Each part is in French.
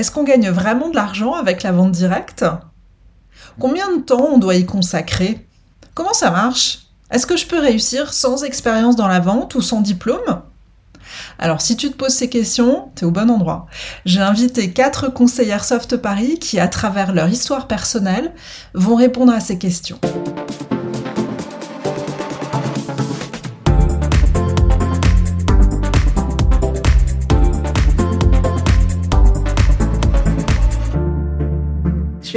Est-ce qu'on gagne vraiment de l'argent avec la vente directe? Combien de temps on doit y consacrer? Comment ça marche? Est-ce que je peux réussir sans expérience dans la vente ou sans diplôme? Alors si tu te poses ces questions, tu es au bon endroit. J'ai invité quatre conseillères Soft Paris qui, à travers leur histoire personnelle, vont répondre à ces questions.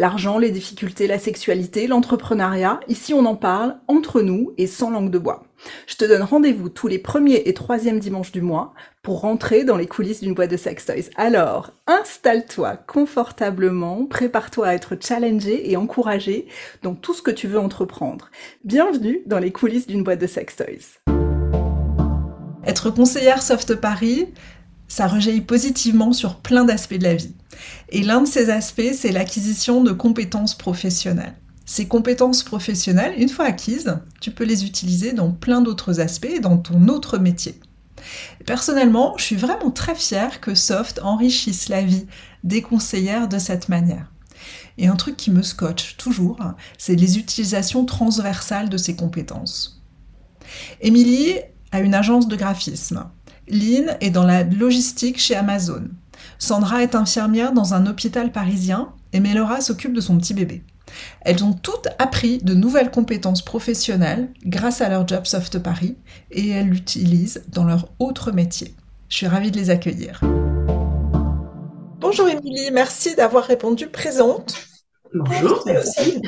L'argent, les difficultés, la sexualité, l'entrepreneuriat, ici on en parle entre nous et sans langue de bois. Je te donne rendez-vous tous les premiers et troisièmes dimanches du mois pour rentrer dans les coulisses d'une boîte de sex toys. Alors, installe-toi confortablement, prépare-toi à être challengé et encouragé dans tout ce que tu veux entreprendre. Bienvenue dans les coulisses d'une boîte de sex toys. Être conseillère Soft Paris, ça rejaillit positivement sur plein d'aspects de la vie. Et l'un de ces aspects, c'est l'acquisition de compétences professionnelles. Ces compétences professionnelles, une fois acquises, tu peux les utiliser dans plein d'autres aspects et dans ton autre métier. Personnellement, je suis vraiment très fière que Soft enrichisse la vie des conseillères de cette manière. Et un truc qui me scotche toujours, c'est les utilisations transversales de ces compétences. Émilie a une agence de graphisme. Lynn est dans la logistique chez Amazon. Sandra est infirmière dans un hôpital parisien et Melora s'occupe de son petit bébé. Elles ont toutes appris de nouvelles compétences professionnelles grâce à leur job Soft Paris et elles l'utilisent dans leur autre métier. Je suis ravie de les accueillir. Bonjour Émilie, merci d'avoir répondu présente. Bonjour, merci.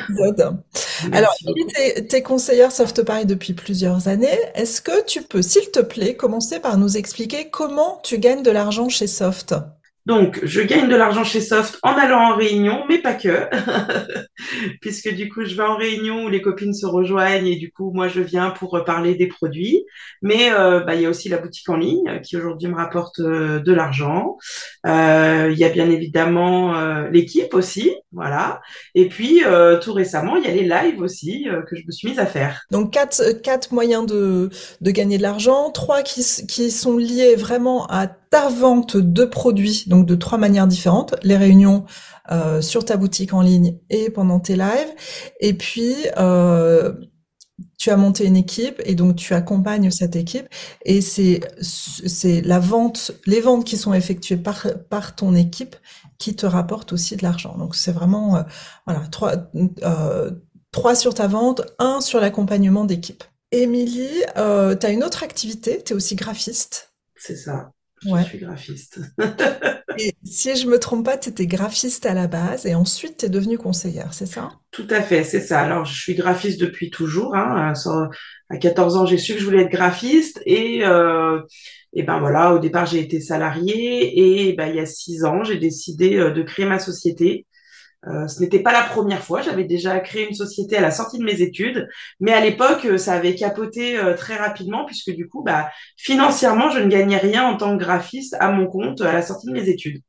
Alors, tu es, conseillère Soft Paris depuis plusieurs années. Est-ce que tu peux, s'il te plaît, commencer par nous expliquer comment tu gagnes de l'argent chez Soft? Donc, je gagne de l'argent chez Soft en allant en réunion, mais pas que, puisque du coup, je vais en réunion où les copines se rejoignent et du coup, moi, je viens pour parler des produits. Mais euh, bah, il y a aussi la boutique en ligne qui aujourd'hui me rapporte euh, de l'argent. Euh, il y a bien évidemment l'équipe aussi, voilà. Et puis, tout récemment, il y a les lives aussi que je me suis mise à faire. Donc, quatre, quatre moyens de, de gagner de l'argent, trois qui, qui sont liés vraiment à ta vente de produits, donc de trois manières différentes, les réunions euh, sur ta boutique en ligne et pendant tes lives, et puis euh, tu as monté une équipe et donc tu accompagnes cette équipe et c'est c'est la vente, les ventes qui sont effectuées par par ton équipe qui te rapportent aussi de l'argent. Donc c'est vraiment euh, voilà trois trois sur ta vente, un sur l'accompagnement d'équipe. Émilie, euh, tu as une autre activité, tu es aussi graphiste. C'est ça. Je suis graphiste. et si je me trompe pas, tu étais graphiste à la base et ensuite tu es devenue conseillère, c'est ça? Tout à fait, c'est ça. Alors, je suis graphiste depuis toujours. Hein. À 14 ans, j'ai su que je voulais être graphiste et, euh, et ben voilà, au départ, j'ai été salariée et ben, il y a six ans, j'ai décidé euh, de créer ma société euh, ce n'était pas la première fois. J'avais déjà créé une société à la sortie de mes études, mais à l'époque, euh, ça avait capoté euh, très rapidement puisque du coup, bah, financièrement, je ne gagnais rien en tant que graphiste à mon compte à la sortie de mes études.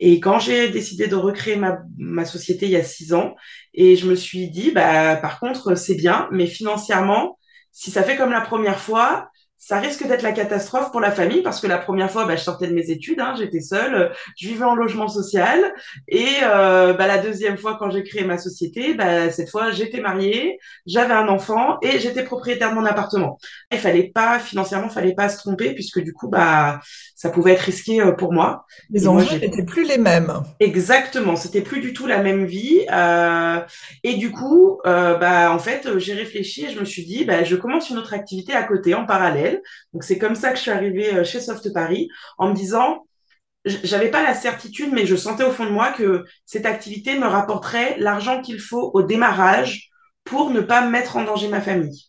Et quand j'ai décidé de recréer ma, ma société il y a six ans, et je me suis dit, bah, par contre, c'est bien, mais financièrement, si ça fait comme la première fois, ça risque d'être la catastrophe pour la famille parce que la première fois, bah, je sortais de mes études, hein, j'étais seule, je vivais en logement social. Et euh, bah, la deuxième fois, quand j'ai créé ma société, bah, cette fois, j'étais mariée, j'avais un enfant et j'étais propriétaire de mon appartement. Il fallait pas, financièrement, fallait pas se tromper puisque du coup, bah, ça pouvait être risqué euh, pour moi. Les enjeux n'étaient plus les mêmes. Exactement, c'était plus du tout la même vie. Euh, et du coup, euh, bah, en fait, j'ai réfléchi et je me suis dit, bah, je commence une autre activité à côté, en parallèle donc c'est comme ça que je suis arrivée euh, chez Soft Paris en me disant j'avais pas la certitude, mais je sentais au fond de moi que cette activité me rapporterait l'argent qu'il faut au démarrage pour ne pas mettre en danger ma famille.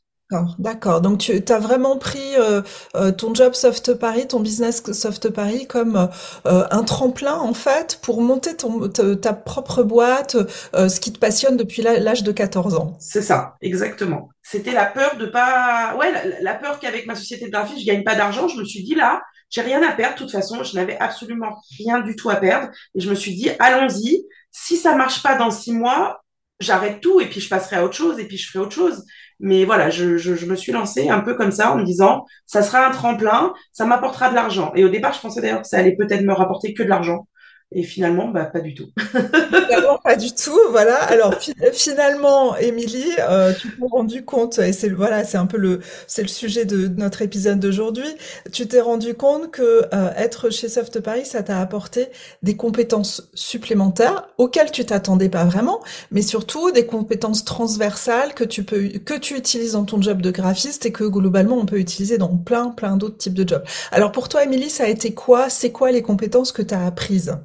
D'accord. Donc tu as vraiment pris euh, euh, ton job Soft Paris, ton business Soft Paris comme euh, un tremplin en fait pour monter ton, ta, propre boîte, ce qui te passionne depuis l'âge de 14 ans. C'est ça, exactement. C'était la peur de pas, ouais, la, peur qu'avec ma société de graphie je gagne pas d'argent. Je me suis dit là, j'ai rien à perdre. De toute façon, je n'avais absolument rien du tout à perdre et je me suis dit allons-y. Si ça marche pas dans six mois, j'arrête tout et puis je passerai à autre chose et puis je ferai autre chose. Mais voilà, je, je, me suis lancée un peu comme ça en me disant, ça sera un tremplin, ça m'apportera de l'argent. Et au départ, je pensais d'ailleurs que ça allait peut-être me rapporter que de l'argent. Et finalement, bah, pas du tout. Finalement, pas du tout. Voilà. Alors finalement, Émilie, euh, tu t'es rendu compte, et c'est voilà, c'est un peu le, c'est le sujet de, notre épisode d'aujourd'hui. Tu t'es rendu compte que euh, être chez Soft Paris, ça t'a apporté des compétences supplémentaires auxquelles tu t'attendais pas vraiment, mais surtout des compétences transversales que tu peux, que tu utilises dans ton job de graphiste et que globalement on peut utiliser dans plein, plein d'autres types de jobs. Alors pour toi, Émilie, ça a été quoi? C'est quoi les compétences que tu as apprises?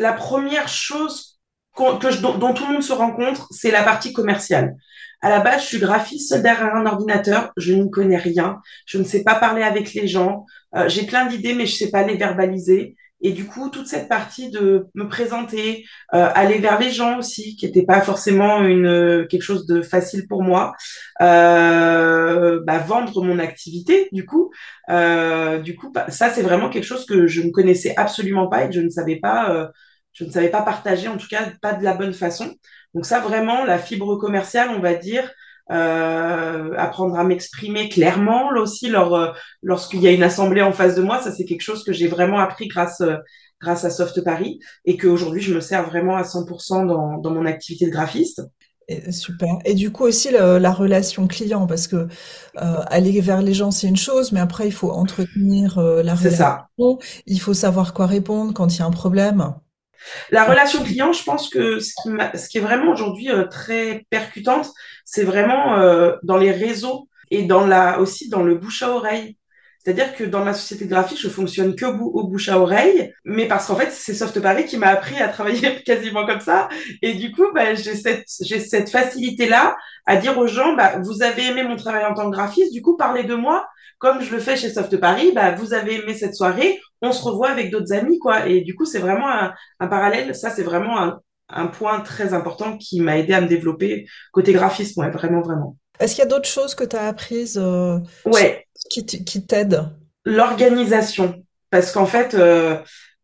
La première chose que dont, tout le monde se rencontre, c'est la partie commerciale. À la base, je suis graphiste derrière un ordinateur. Je n'y connais rien. Je ne sais pas parler avec les gens. Euh, j'ai plein d'idées, mais je sais pas les verbaliser. Et du coup, toute cette partie de me présenter, euh, aller vers les gens aussi, qui n'était pas forcément une quelque chose de facile pour moi, euh, bah, vendre mon activité, du coup, euh, du coup, bah, ça c'est vraiment quelque chose que je ne connaissais absolument pas et que je ne savais pas, euh, je ne savais pas partager, en tout cas pas de la bonne façon. Donc ça vraiment, la fibre commerciale, on va dire, euh, apprendre à m'exprimer clairement là aussi lors, euh, lorsqu'il y a une assemblée en face de moi ça c'est quelque chose que j'ai vraiment appris grâce euh, grâce à Soft Paris et qu'aujourd'hui je me sers vraiment à 100% dans, dans mon activité de graphiste super. Et du coup aussi le, la relation client, parce que euh, aller vers les gens c'est une chose, mais après il faut entretenir euh, la relation. Ça. Il faut savoir quoi répondre quand il y a un problème. La relation client, je pense que ce qui, est vraiment aujourd'hui euh, très percutante, c'est vraiment euh, dans les réseaux et aussi dans le bouche à oreille. C'est-à-dire que dans ma société graphique, je fonctionne que au bouche à oreille, mais parce qu'en fait, c'est Soft Paris qui m'a appris à travailler quasiment comme ça. Et du coup, bah, j'ai cette, facilité-là à dire aux gens, bah, vous avez aimé mon travail en tant que graphiste, du coup, parlez de moi. Comme je le fais chez Soft Paris, bah, vous avez aimé cette soirée, on se revoit avec d'autres amis, quoi. Et du coup, c'est vraiment un, parallèle. Ça, c'est vraiment un, un point très important qui m'a aidé à me développer côté graphisme, ouais, vraiment, vraiment. Est-ce qu'il y a d'autres choses que tu as apprises euh, ouais. qui, qui t'aident? L'organisation. Parce qu'en fait, euh,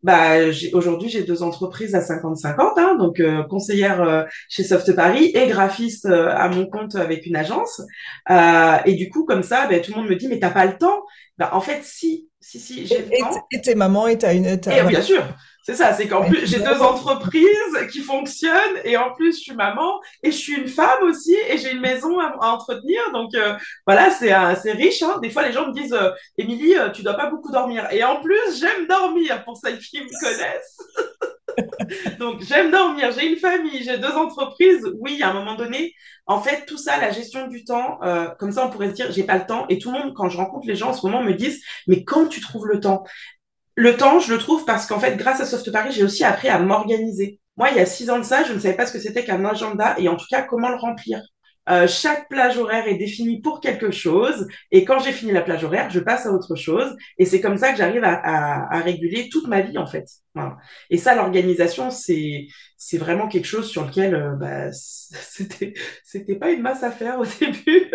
bah, aujourd'hui, j'ai deux entreprises à 50-50, hein, donc euh, conseillère chez Soft Paris et graphiste à mon compte avec une agence. et du coup, comme ça, bah, tout le monde me dit, mais t'as pas le temps bah, En fait, si, si, si, j'ai le temps. Et t'es maman et t'as une... Et bien sûr c'est ça, c'est qu'en plus, j'ai deux entreprises qui fonctionnent et en plus, je suis maman et je suis une femme aussi et j'ai une maison à, entretenir. Donc, euh, voilà, c'est c'est riche. Hein. Des fois, les gens me disent, euh, Émilie, euh, tu dois pas beaucoup dormir. Et en plus, j'aime dormir pour celles qui me connaissent. Donc, j'aime dormir, j'ai une famille, j'ai deux entreprises. Oui, à un moment donné, en fait, tout ça, la gestion du temps, euh, comme ça, on pourrait se dire, j'ai pas le temps. Et tout le monde, quand je rencontre les gens en ce moment, me disent, mais quand tu trouves le temps? Le temps, je le trouve parce qu'en fait, grâce à Soft Paris, j'ai aussi appris à m'organiser. Moi, il y a six ans de ça, je ne savais pas ce que c'était qu'un agenda et en tout cas comment le remplir. Euh, chaque plage horaire est définie pour quelque chose et quand j'ai fini la plage horaire, je passe à autre chose et c'est comme ça que j'arrive à, à, à, réguler toute ma vie en fait. Voilà. Et ça, l'organisation, c'est c'est vraiment quelque chose sur lequel euh, bah, c'était c'était pas une masse à faire au début.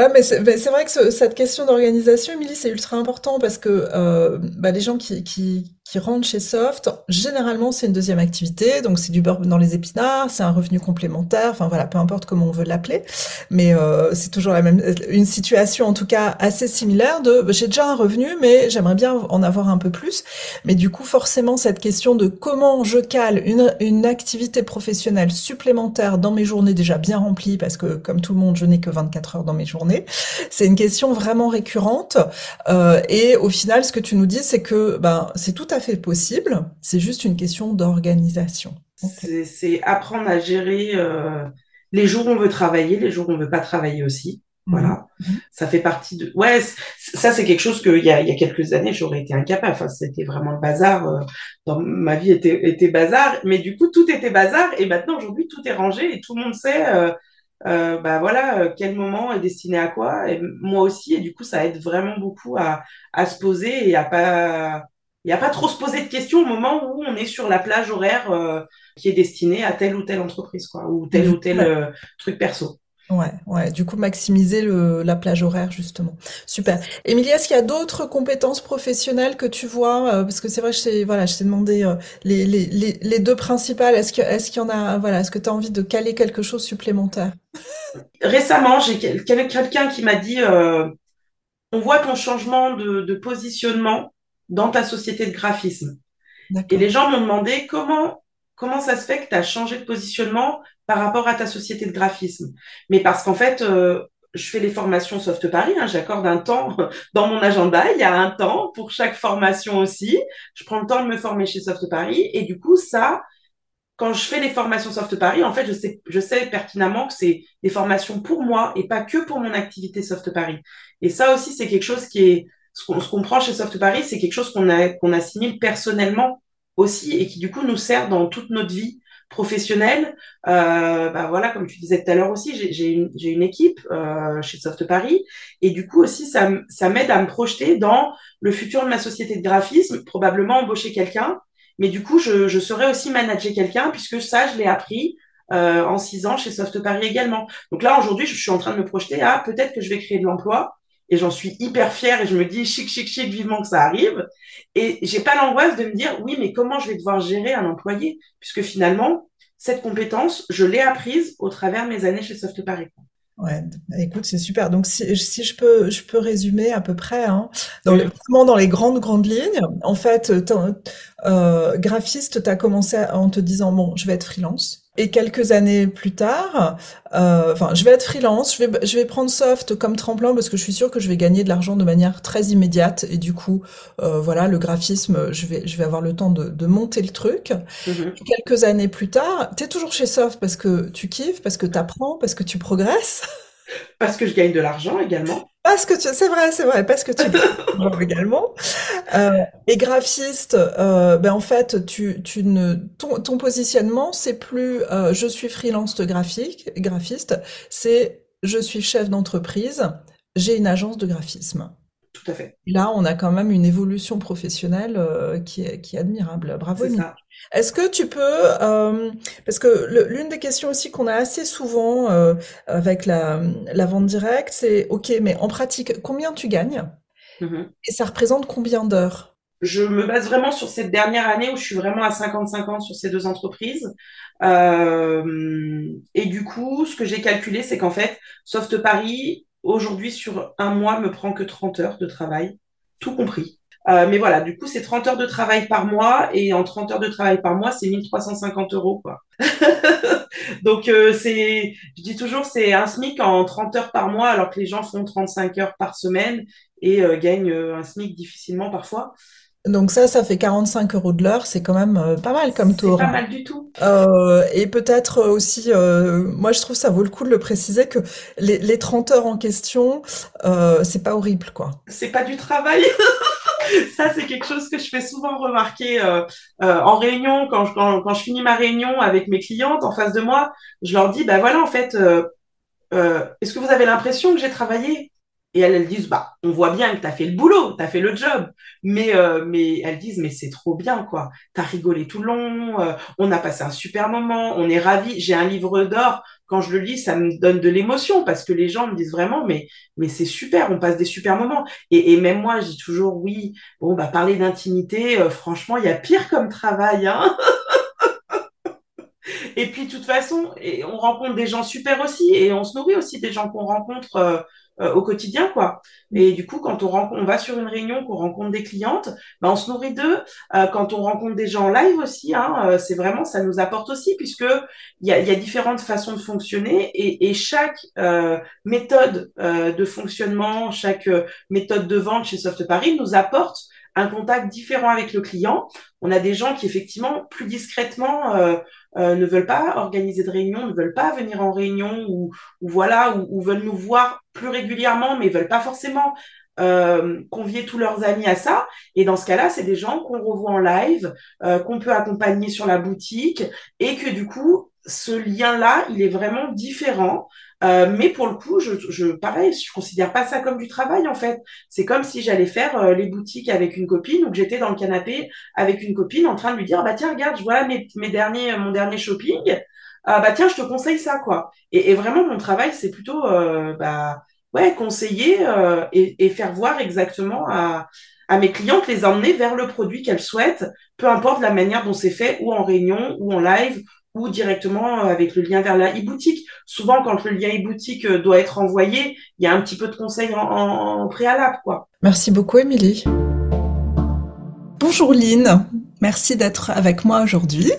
Ah, mais c'est vrai que cette question d'organisation, Émilie, c'est ultra important parce que euh, bah, les gens qui, qui, qui rentrent chez Soft, généralement c'est une deuxième activité, donc c'est du beurre dans les épinards, c'est un revenu complémentaire, enfin voilà, peu importe comment on veut l'appeler, mais euh, c'est toujours la même, une situation en tout cas assez similaire de j'ai déjà un revenu, mais j'aimerais bien en avoir un peu plus, mais du coup forcément cette question de comment je cale une, une activité professionnelle supplémentaire dans mes journées déjà bien remplies, parce que comme tout le monde je n'ai que 24 heures dans mes journées, c'est une question vraiment récurrente, euh, et au final ce que tu nous dis c'est que ben c'est tout à fait possible, c'est juste une question d'organisation. C'est apprendre à gérer euh, les jours où on veut travailler, les jours où on veut pas travailler aussi. Mhm. Voilà, mhm. ça fait partie de. Ouais, ça c'est quelque chose qu'il y a, il y a quelques années j'aurais été incapable. Enfin, c'était vraiment le bazar. Euh, dans ma vie était, était bazar, mais du coup tout était bazar et maintenant aujourd'hui tout est rangé et tout le monde sait. Euh, euh, bah voilà, quel moment est destiné à quoi, et moi aussi, et du coup, ça aide vraiment beaucoup à, à se poser et à pas, et à pas trop se poser de questions au moment où on est sur la plage horaire qui est destinée à telle ou telle entreprise, quoi, ou tel ou tel truc perso. Ouais, ouais. Du coup, maximiser le, la plage horaire, justement. Super. Émilie, est-ce qu'il y a d'autres compétences professionnelles que tu vois? euh, parce que c'est vrai, je t'ai, voilà, je t'ai demandé euh, les, les, les, les deux principales. Est-ce que, est-ce qu'il y en a, voilà, est-ce que tu as envie de caler quelque chose supplémentaire? Récemment, j'ai quelqu'un qui m'a dit, euh, on voit ton changement de, de positionnement dans ta société de graphisme. Et les gens m'ont demandé comment comment ça se fait que tu as changé de positionnement par rapport à ta société de graphisme Mais parce qu'en fait, euh, je fais les formations Soft Paris, hein, j'accorde un temps dans mon agenda, il y a un temps pour chaque formation aussi. Je prends le temps de me former chez Soft Paris et du coup, ça, quand je fais les formations Soft Paris, en fait, je sais, je sais pertinemment que c'est des formations pour moi et pas que pour mon activité Soft Paris. Et ça aussi, c'est quelque chose qui est, ce qu'on comprend chez Soft Paris, c'est quelque chose qu'on qu'on assimile personnellement aussi et qui du coup nous sert dans toute notre vie professionnelle. Euh, bah voilà, comme tu disais tout à l'heure aussi, j'ai une, une, équipe euh, chez Soft Paris et du coup aussi ça, ça m'aide à me projeter dans le futur de ma société de graphisme, probablement embaucher quelqu'un, mais du coup je, je aussi manager quelqu'un puisque ça je l'ai appris euh, en six ans chez Soft Paris également. Donc là aujourd'hui je suis en train de me projeter à peut-être que je vais créer de l'emploi et j'en suis hyper fière et je me dis chic, chic, chic, vivement que ça arrive. Et j'ai pas l'angoisse de me dire oui, mais comment je vais devoir gérer un employé? Puisque finalement cette compétence, je l'ai apprise au travers de mes années chez Soft Paris. Ouais, écoute, c'est super. Donc, si, si, je peux, je peux résumer à peu près, hein, dans les, dans les grandes, grandes lignes, en fait, euh, graphiste, tu as commencé en te disant, bon, je vais être freelance. Et quelques années plus tard, euh, enfin, je vais être freelance, je vais, je vais prendre Soft comme tremplin parce que je suis sûre que je vais gagner de l'argent de manière très immédiate et du coup, euh, voilà, le graphisme, je vais, je vais avoir le temps de, de monter le truc. Mm-hmm. Quelques années plus tard, tu es toujours chez Soft parce que tu kiffes, parce que tu apprends, parce que tu progresses. Parce que je gagne de l'argent également. Parce que tu, c'est vrai, c'est vrai, parce que tu également. Euh, et graphiste, euh, ben en fait, tu, tu ne, ton, ton positionnement, c'est plus euh, je suis freelance de graphique, graphiste, c'est je suis chef d'entreprise, j'ai une agence de graphisme. Tout à fait. Là, on a quand même une évolution professionnelle euh, qui, est, qui est admirable. Bravo. Est-ce que tu peux, euh, parce que l'une des questions aussi qu'on a assez souvent euh, avec la, la vente directe, c'est OK, mais en pratique, combien tu gagnes? Mm-hmm. et ça représente combien d'heures? Je me base vraiment sur cette dernière année où je suis vraiment à 50-50 sur ces deux entreprises. Euh, et du coup, ce que j'ai calculé, c'est qu'en fait, Soft Paris, aujourd'hui, sur un mois, me prend que 30 heures de travail, tout compris. Euh, mais voilà, du coup, c'est 30 heures de travail par mois et en 30 heures de travail par mois, c'est 1350 euros, quoi. Donc, euh, c'est, je dis toujours, c'est un SMIC en 30 heures par mois, alors que les gens font 35 heures par semaine et euh, gagnent un SMIC difficilement parfois. Donc ça, ça fait 45 euros de l'heure, c'est quand même pas mal comme taux. C'est pas mal du tout. et peut-être aussi, moi je trouve ça vaut le coup de le préciser que les, les 30 heures en question, c'est pas horrible quoi. C'est pas du travail. ça, c'est quelque chose que je fais souvent remarquer euh, euh, en réunion, quand je, quand, quand, je finis ma réunion avec mes clientes en face de moi, je leur dis, ben voilà, en fait, euh, euh est-ce que vous avez l'impression que j'ai travaillé? Et elles, disent, bah, on voit bien que tu as fait le boulot, tu as fait le job. Mais, euh, mais elles disent, mais c'est trop bien, quoi. Tu as rigolé tout le long, euh, on a passé un super moment, on est ravis. J'ai un livre d'or. Quand je le lis, ça me donne de l'émotion parce que les gens me disent vraiment, mais, c'est super, on passe des super moments. Et, même moi, je dis toujours, oui, bon, bah, parler d'intimité, euh, franchement, il y a pire comme travail, hein. Et puis, de toute façon, on rencontre des gens super aussi, et on se nourrit aussi des gens qu'on rencontre euh, au quotidien, quoi. Et du coup, quand on, on va sur une réunion, qu'on rencontre des clientes, ben, on se nourrit d'eux. Euh, quand on rencontre des gens en live aussi, hein, euh, c'est vraiment, ça nous apporte aussi, puisque il y a, différentes façons de fonctionner et, et chaque méthode de fonctionnement, chaque méthode de vente chez Soft Paris nous apporte un contact différent avec le client. On a des gens qui effectivement plus discrètement euh, euh, ne veulent pas organiser de réunion, ne veulent pas venir en réunion ou, voilà ou, veulent nous voir plus régulièrement, mais veulent pas forcément euh, convier tous leurs amis à ça. Et dans ce cas-là, c'est des gens qu'on revoit en live, qu'on peut accompagner sur la boutique et que du coup ce lien-là, il est vraiment différent. Euh, mais pour le coup, je, je, pareil, je considère pas ça comme du travail en fait. C'est comme si j'allais faire euh, les boutiques avec une copine ou que j'étais dans le canapé avec une copine en train de lui dire bah tiens regarde, je vois mes, mes derniers mon dernier shopping. Ah bah tiens, je te conseille ça quoi. Et, vraiment mon travail c'est plutôt euh, bah ouais conseiller euh, et, et, faire voir exactement à à mes clientes les emmener vers le produit qu'elles souhaitent, peu importe la manière dont c'est fait, ou en réunion, ou en live, ou directement euh, avec le lien vers la e-boutique. Souvent, quand le lien e-boutique euh, doit être envoyé, il y a un petit peu de conseils en, préalable, quoi. Merci beaucoup, Émilie. Bonjour Lynn, merci d'être avec moi aujourd'hui.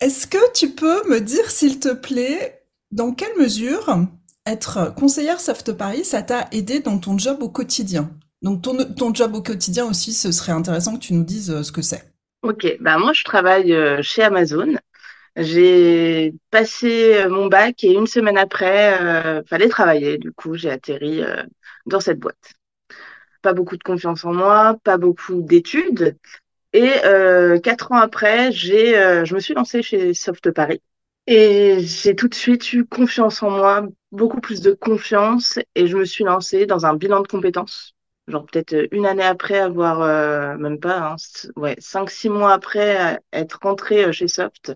Est-ce que tu peux me dire, s'il te plaît, dans quelle mesure être conseillère Soft Paris, ça t'a aidé dans ton job au quotidien? Donc ton, ton job au quotidien aussi, ce serait intéressant que tu nous dises euh, ce que c'est. Ok, bah moi je travaille chez Amazon. J'ai passé euh, mon bac et une semaine après, euh, fallait travailler. Du coup, j'ai atterri dans cette boîte. Pas beaucoup de confiance en moi, pas beaucoup d'études. Et quatre ans après, j'ai, je me suis lancée chez Soft Paris. Et j'ai tout de suite eu confiance en moi, beaucoup plus de confiance, et je me suis lancée dans un bilan de compétences genre peut-être euh, une année après avoir, euh, même pas, hein, ouais, cinq, six mois après être rentrée euh, chez Soft,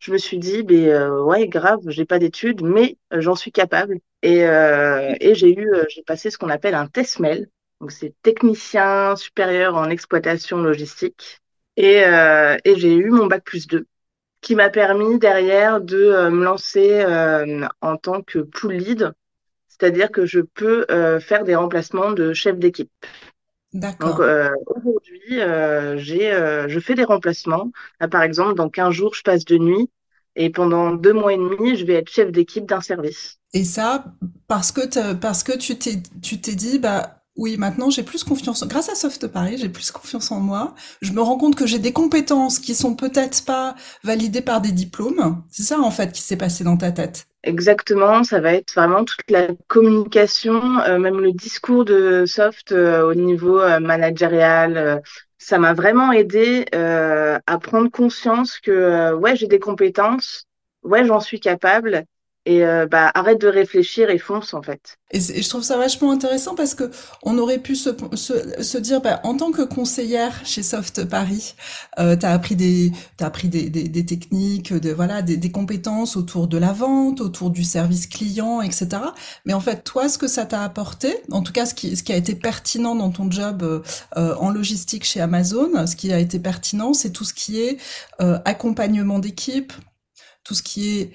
je me suis dit, ben ouais, grave, j'ai pas d'études, mais j'en suis capable. Et, et j'ai eu, j'ai passé ce qu'on appelle un test mail. Donc c'est technicien supérieur en exploitation logistique. Et, et j'ai eu mon bac plus 2 qui m'a permis derrière de me lancer en tant que pool lead c'est-à-dire que je peux euh, faire des remplacements de chef d'équipe. D'accord. Donc euh, aujourd'hui, euh, j'ai, je fais des remplacements. par exemple, dans 15 jours, je passe de nuit et pendant deux mois et demi, je vais être chef d'équipe d'un service. Et ça, parce que, parce que tu t'es, tu t'es dit, bah, oui, maintenant j'ai plus confiance. Grâce à Soft Paris, j'ai plus confiance en moi. Je me rends compte que j'ai des compétences qui sont peut-être pas validées par des diplômes. C'est ça en fait qui s'est passé dans ta tête. Exactement, ça va être vraiment toute la communication, euh, même le discours de Soft euh, au niveau euh, managérial. ça m'a vraiment aidé à prendre conscience que ouais, j'ai des compétences, ouais, j'en suis capable et euh, bah arrête de réfléchir et fonce en fait. Et, je trouve ça vachement intéressant parce que on aurait pu se, se, se dire bah, en tant que conseillère chez Soft Paris, euh, tu as appris des t'as appris des, des, des, techniques, de voilà des, des, compétences autour de la vente, autour du service client, etc. Mais en fait toi ce que ça t'a apporté, en tout cas ce qui ce qui a été pertinent dans ton job euh, euh en logistique chez Amazon, ce qui a été pertinent, c'est tout ce qui est euh, accompagnement d'équipe, tout ce qui est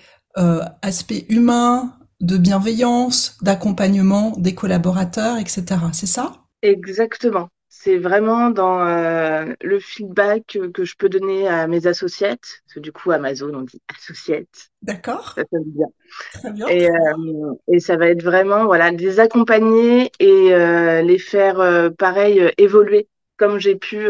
aspect humain, de bienveillance, d'accompagnement des collaborateurs, etc. C'est ça? Exactement. C'est vraiment dans euh, le feedback que je peux donner à mes associates, parce que du coup Amazon on dit associates. D'accord. Ça sonne bien. Très bien. Et, euh, et, ça va être vraiment voilà les accompagner et euh, les faire euh, pareil euh, évoluer comme j'ai pu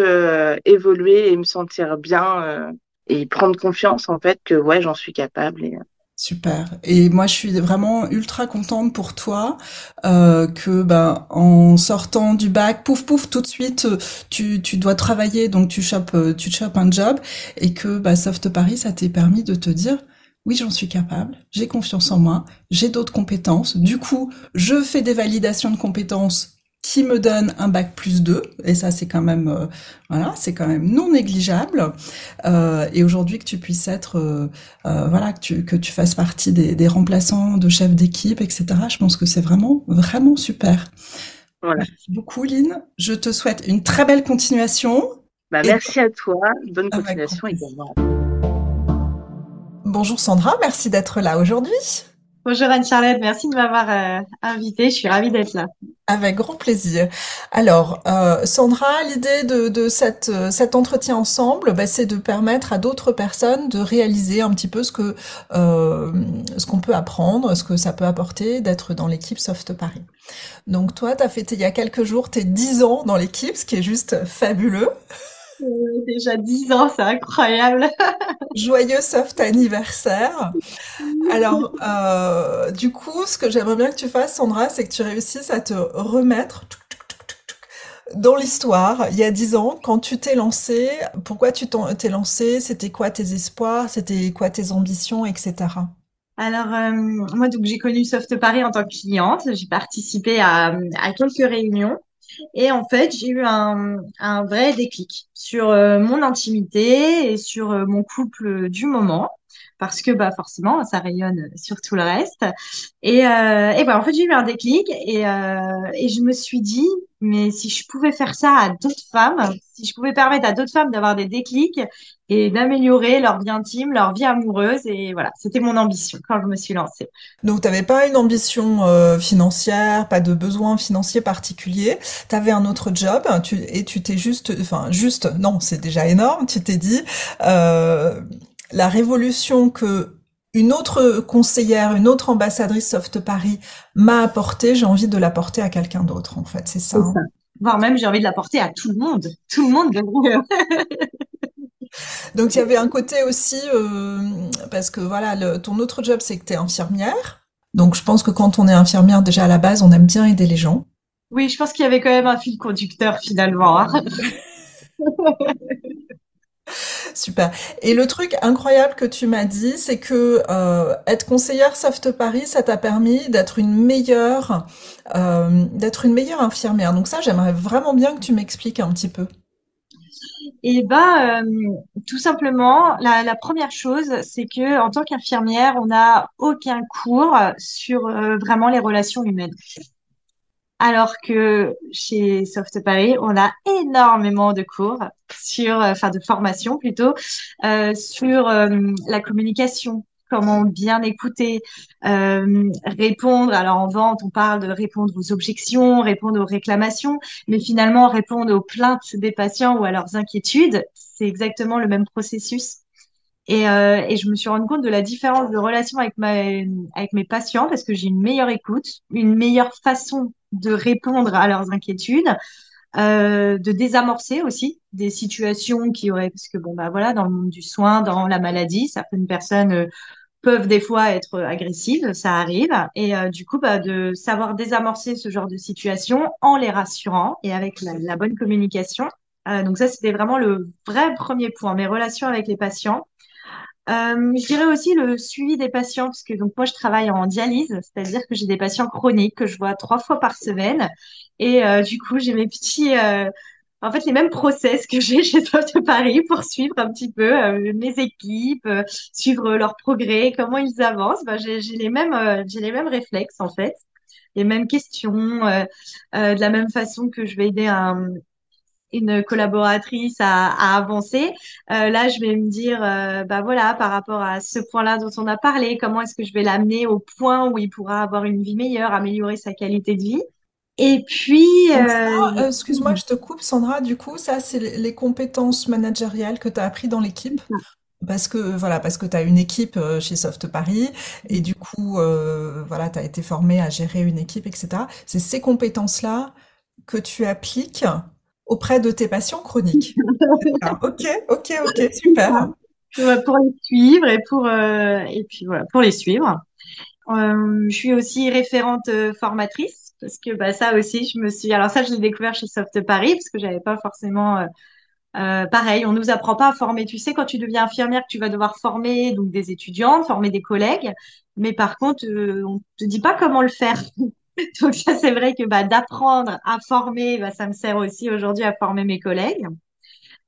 évoluer et me sentir bien et prendre confiance en fait que ouais j'en suis capable et Super. Et moi, je suis vraiment ultra contente pour toi euh, que, ben, en sortant du bac, pouf pouf, tout de suite, euh, tu, tu dois travailler, donc tu chopes, euh, tu chopes un job, et que, bah, Soft Paris, ça t'est permis de te dire, oui, j'en suis capable, j'ai confiance en moi, j'ai d'autres compétences. Du coup, je fais des validations de compétences qui me donne un bac plus 2 et ça c'est quand même euh, voilà c'est quand même non négligeable. Euh, et aujourd'hui que tu puisses être euh, voilà que tu que tu fasses partie des, des remplaçants de chefs d'équipe etc je pense que c'est vraiment vraiment super. Voilà. merci beaucoup Lynn. Je te souhaite une très belle continuation. Bah, merci à toi. Bonne continuation également. Bonjour Sandra. Merci d'être là aujourd'hui Bonjour Anne-Charlotte, merci de m'avoir euh, invitée, je suis ravie d'être là. Avec grand plaisir. Alors, euh, Sandra, l'idée de, de cette, euh, cet entretien ensemble, bah, c'est de permettre à d'autres personnes de réaliser un petit peu ce que euh, ce qu'on peut apprendre, ce que ça peut apporter d'être dans l'équipe Soft Paris. Donc toi, tu as fêté il y a quelques jours tes 10 ans dans l'équipe, ce qui est juste fabuleux. Déjà 10 ans, c'est incroyable. Joyeux soft anniversaire. Alors, euh, du coup, ce que j'aimerais bien que tu fasses, Sandra, c'est que tu réussisses à te remettre dans l'histoire, il y a dix ans, quand tu t'es lancé, pourquoi tu t'es lancé? C'était quoi tes espoirs? C'était quoi tes ambitions, etc. Alors, euh, moi, donc, j'ai connu Soft Paris en tant que cliente. J'ai participé à, à quelques réunions. Et en fait, j'ai eu un, un vrai déclic sur euh, mon intimité et sur euh, mon couple du moment parce que bah forcément ça rayonne sur tout le reste. Et, euh, et en fait j'ai eu un déclic et, euh, et je me suis dit mais si je pouvais faire ça à d'autres femmes si je pouvais permettre à d'autres femmes d'avoir des déclics et d'améliorer leur vie intime leur vie amoureuse et voilà c'était mon ambition quand je me suis lancée. Donc tu n'avais pas une ambition euh, financière pas de besoin financier particulier. Tu avais un autre job et tu t'es juste enfin juste non c'est déjà énorme tu t'es dit euh, la révolution que une autre conseillère, une autre ambassadrice Soft Paris m'a apportée, j'ai envie de l'apporter à quelqu'un d'autre, en fait, c'est ça. Hein. Voire même, j'ai envie de l'apporter à tout le monde. Tout le monde Donc, il y avait un côté aussi, euh, parce que voilà, ton autre job, c'est que tu es infirmière. Donc, je pense que quand on est infirmière, déjà à la base, on aime bien aider les gens. Oui, je pense qu'il y avait quand même un fil conducteur finalement. Hein. Super. Et le truc incroyable que tu m'as dit, c'est que euh, être conseillère Soft Paris, ça t'a permis d'être une meilleure, euh, d'être une meilleure infirmière. Donc ça, j'aimerais vraiment bien que tu m'expliques un petit peu. Et eh ben, euh, tout simplement, la, première chose, c'est que en tant qu'infirmière, on n'a aucun cours sur vraiment les relations humaines. Alors que chez Soft Paris, on a énormément de cours sur, euh, enfin de formation plutôt, euh, sur euh, la communication, comment bien écouter, répondre. Alors en vente, on parle de répondre aux objections, répondre aux réclamations, mais finalement répondre aux plaintes des patients ou à leurs inquiétudes, c'est exactement le même processus. Et, euh, et, je me suis rendu compte de la différence de relation avec, ma, avec mes patients parce que j'ai une meilleure écoute, une meilleure façon de répondre à leurs inquiétudes, euh, de désamorcer aussi des situations qui auraient, parce que bon, bah voilà, dans le monde du soin, dans la maladie, certaines personnes euh, peuvent des fois être agressives, ça arrive, et euh, du coup, bah, de savoir désamorcer ce genre de situation en les rassurant et avec la, la bonne communication. Euh, donc ça, c'était vraiment le vrai premier point, mes relations avec les patients. Euh, je dirais aussi le suivi des patients, parce que donc moi je travaille en dialyse, c'est-à-dire que j'ai des patients chroniques que je vois trois fois par semaine, et euh, du coup j'ai mes petits, euh, en fait les mêmes process que j'ai chez Soft Paris pour suivre un petit peu euh, mes équipes, euh, suivre leur progrès, comment ils avancent. Ben, j'ai les mêmes, j'ai les mêmes réflexes en fait, les mêmes questions, de la même façon que je vais aider un une collaboratrice à, avancer. Euh, là, je vais me dire, euh, bah voilà, par rapport à ce point-là dont on a parlé, comment est-ce que je vais l'amener au point où il pourra avoir une vie meilleure, améliorer sa qualité de vie. Et puis, euh, excuse-moi, je te coupe, Sandra. Du coup, ça, c'est les compétences managériales que tu as appris dans l'équipe. Parce que voilà, parce que tu as une équipe chez Soft Paris et du coup, voilà, tu as été formé à gérer une équipe, etc. C'est ces compétences-là que tu appliques auprès de tes patients chroniques. ok, ok, ok, super. Pour les suivre et pour euh, et puis voilà pour les suivre. Euh, je suis aussi référente euh, formatrice parce que bah, ça aussi je me suis alors ça je l'ai découvert chez Soft Paris parce que j'avais pas forcément euh, pareil on nous apprend pas à former tu sais quand tu deviens infirmière tu vas devoir former donc des étudiantes former des collègues mais par contre on te dit pas comment le faire Donc ça, c'est vrai que bah, d'apprendre à former, bah, ça me sert aussi aujourd'hui à former mes collègues.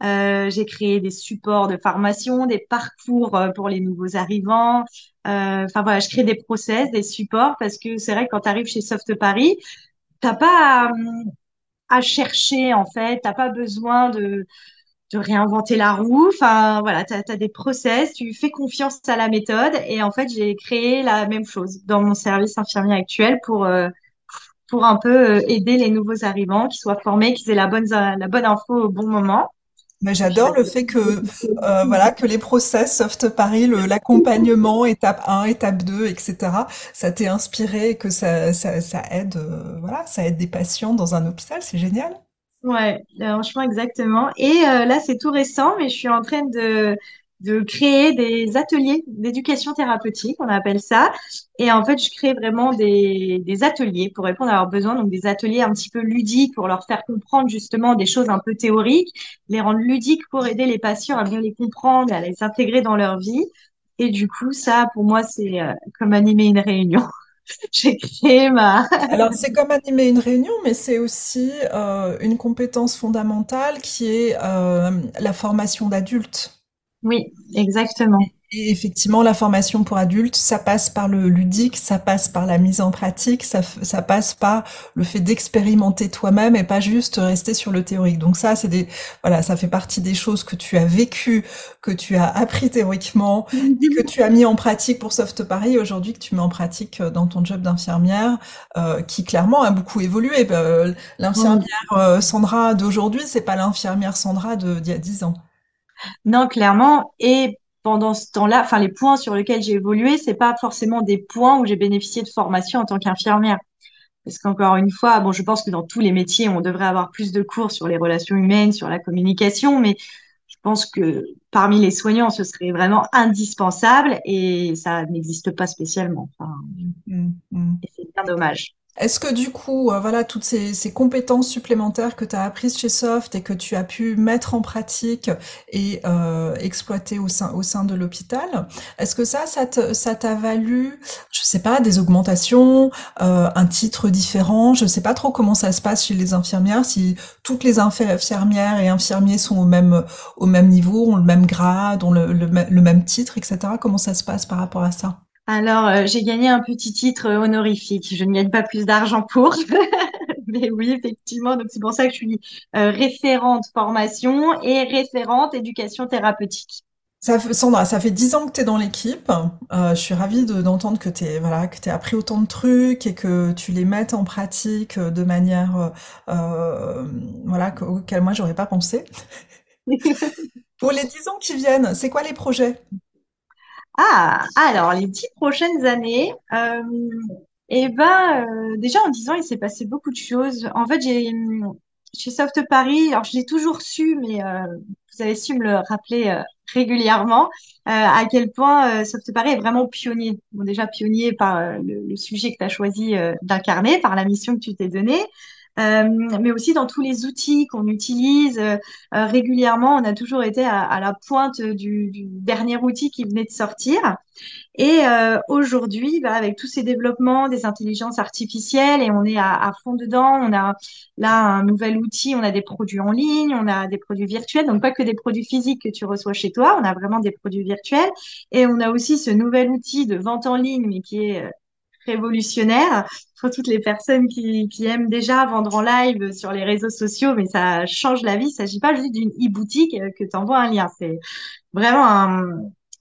Euh, j'ai créé des supports de formation, des parcours euh, pour les nouveaux arrivants. Euh, enfin voilà, je crée des process, des supports parce que c'est vrai que quand tu arrives chez Soft Paris, t'as pas à, à, chercher en fait, t'as pas besoin de de réinventer la roue. Enfin, voilà, tu as, des process, tu fais confiance à la méthode. Et en fait, j'ai créé la même chose dans mon service infirmier actuel pour, euh, pour un peu euh, aider les nouveaux arrivants, qui soient formés, qu'ils aient la bonne, la bonne info au bon moment. J'adore le fait que euh, voilà que les process Soft Paris, l'accompagnement étape 1, étape 2, etc. Ça t'est inspiré et que ça, ça aide voilà ça aide des patients dans un hôpital, c'est génial. Ouais, franchement, exactement. Et euh, là, c'est tout récent, mais je suis en train de, de créer des ateliers d'éducation thérapeutique, on appelle ça. Et en fait, je crée vraiment des, des ateliers pour répondre à leurs besoins, donc des ateliers un petit peu ludiques pour leur faire comprendre justement des choses un peu théoriques, les rendre ludiques pour aider les patients à mieux les comprendre, à les intégrer dans leur vie. Et du coup, ça, pour moi, c'est euh, comme animer une réunion. J'ai créé ma... Alors, c'est comme animer une réunion, mais c'est aussi euh, une compétence fondamentale qui est euh, la formation d'adultes. Oui, exactement. Et effectivement, la formation pour adultes, ça passe par le ludique, ça passe par la mise en pratique, ça, ça passe par le fait d'expérimenter toi-même et pas juste rester sur le théorique. Donc ça, c'est des, voilà, ça fait partie des choses que tu as vécues, que tu as appris théoriquement et que tu as mis en pratique pour Soft Paris aujourd'hui, que tu mets en pratique euh, dans ton job d'infirmière, euh, qui clairement a beaucoup évolué. Bah, l'infirmière euh, Sandra d'aujourd'hui, c'est pas l'infirmière Sandra d'il y a dix ans. Non, clairement. Et pendant ce temps-là, enfin, les points sur lesquels j'ai évolué, c'est pas forcément des points où j'ai bénéficié de formation en tant qu'infirmière. Parce qu'encore une fois, bon, je pense que dans tous les métiers, on devrait avoir plus de cours sur les relations humaines, sur la communication, mais je pense que parmi les soignants, ce serait vraiment indispensable et ça n'existe pas spécialement. Enfin, mmh, mmh. et c'est bien dommage. Est-ce que du coup, euh, voilà, toutes ces, ces, compétences supplémentaires que tu as apprises chez Soft et que tu as pu mettre en pratique et euh, exploiter au sein, au sein de l'hôpital, est-ce que ça, ça t'a valu, je sais pas, des augmentations, euh, un titre différent? Je sais pas trop comment ça se passe chez les infirmières, si toutes les infirmières et infirmiers sont au même, au même niveau, ont le même grade, ont le même titre, etc. Comment ça se passe par rapport à ça? Alors, euh, j'ai gagné un petit titre honorifique. Je ne gagne pas plus d'argent pour. Mais oui, effectivement. Donc, c'est pour ça que je suis euh, référente formation et référente éducation thérapeutique. Ça Sandra, ça fait dix ans que tu es dans l'équipe. Euh, je suis ravie d'entendre que tu voilà, que appris autant de trucs et que tu les mettes en pratique de manière voilà, auquel moi, j'aurais pas pensé. Pour les dix ans qui viennent, c'est quoi les projets? Ah, alors les dix prochaines années, euh, eh ben, euh, déjà en dix ans, il s'est passé beaucoup de choses. En fait, j'ai chez Soft Paris, alors je l'ai toujours su, mais euh, vous avez su me le rappeler euh, régulièrement, euh, à quel point Soft Paris est vraiment pionnier. Déjà pionnier par le, le, sujet que tu as choisi d'incarner, par la mission que tu t'es donnée, euh, mais aussi dans tous les outils qu'on utilise euh, euh, régulièrement. On a toujours été à, à la pointe du, du, dernier outil qui venait de sortir. Et aujourd'hui, bah, avec tous ces développements des intelligences artificielles, et on est à, à, fond dedans, on a là un nouvel outil, on a des produits en ligne, on a des produits virtuels, donc pas que des produits physiques que tu reçois chez toi, on a vraiment des produits virtuels. Et on a aussi ce nouvel outil de vente en ligne, mais qui est révolutionnaire pour toutes les personnes qui, aiment déjà vendre en live sur les réseaux sociaux, mais ça change la vie. Il ne s'agit pas juste d'une e-boutique que tu envoies un lien. C'est vraiment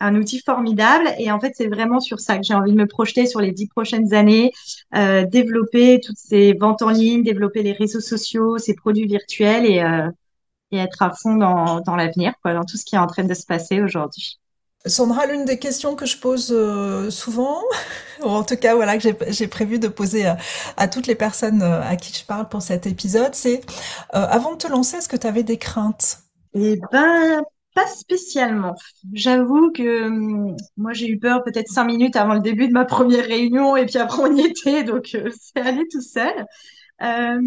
un, outil formidable. Et en fait, c'est vraiment sur ça que j'ai envie de me projeter sur les dix prochaines années, euh, développer toutes ces ventes en ligne, développer les réseaux sociaux, ces produits virtuels et, euh, être à fond dans l'avenir, dans tout ce qui est en train de se passer aujourd'hui. Sandra, l'une des questions que je pose euh, souvent, ou en tout cas voilà que j'ai prévu de poser à, toutes les personnes euh, à qui je parle pour cet épisode, c'est euh, avant de te lancer, est-ce que tu avais des craintes? Eh ben, pas spécialement. J'avoue que hum, moi j'ai eu peur peut-être cinq minutes avant le début de ma première réunion et puis après on y était, donc c'est allé tout seul. Euh,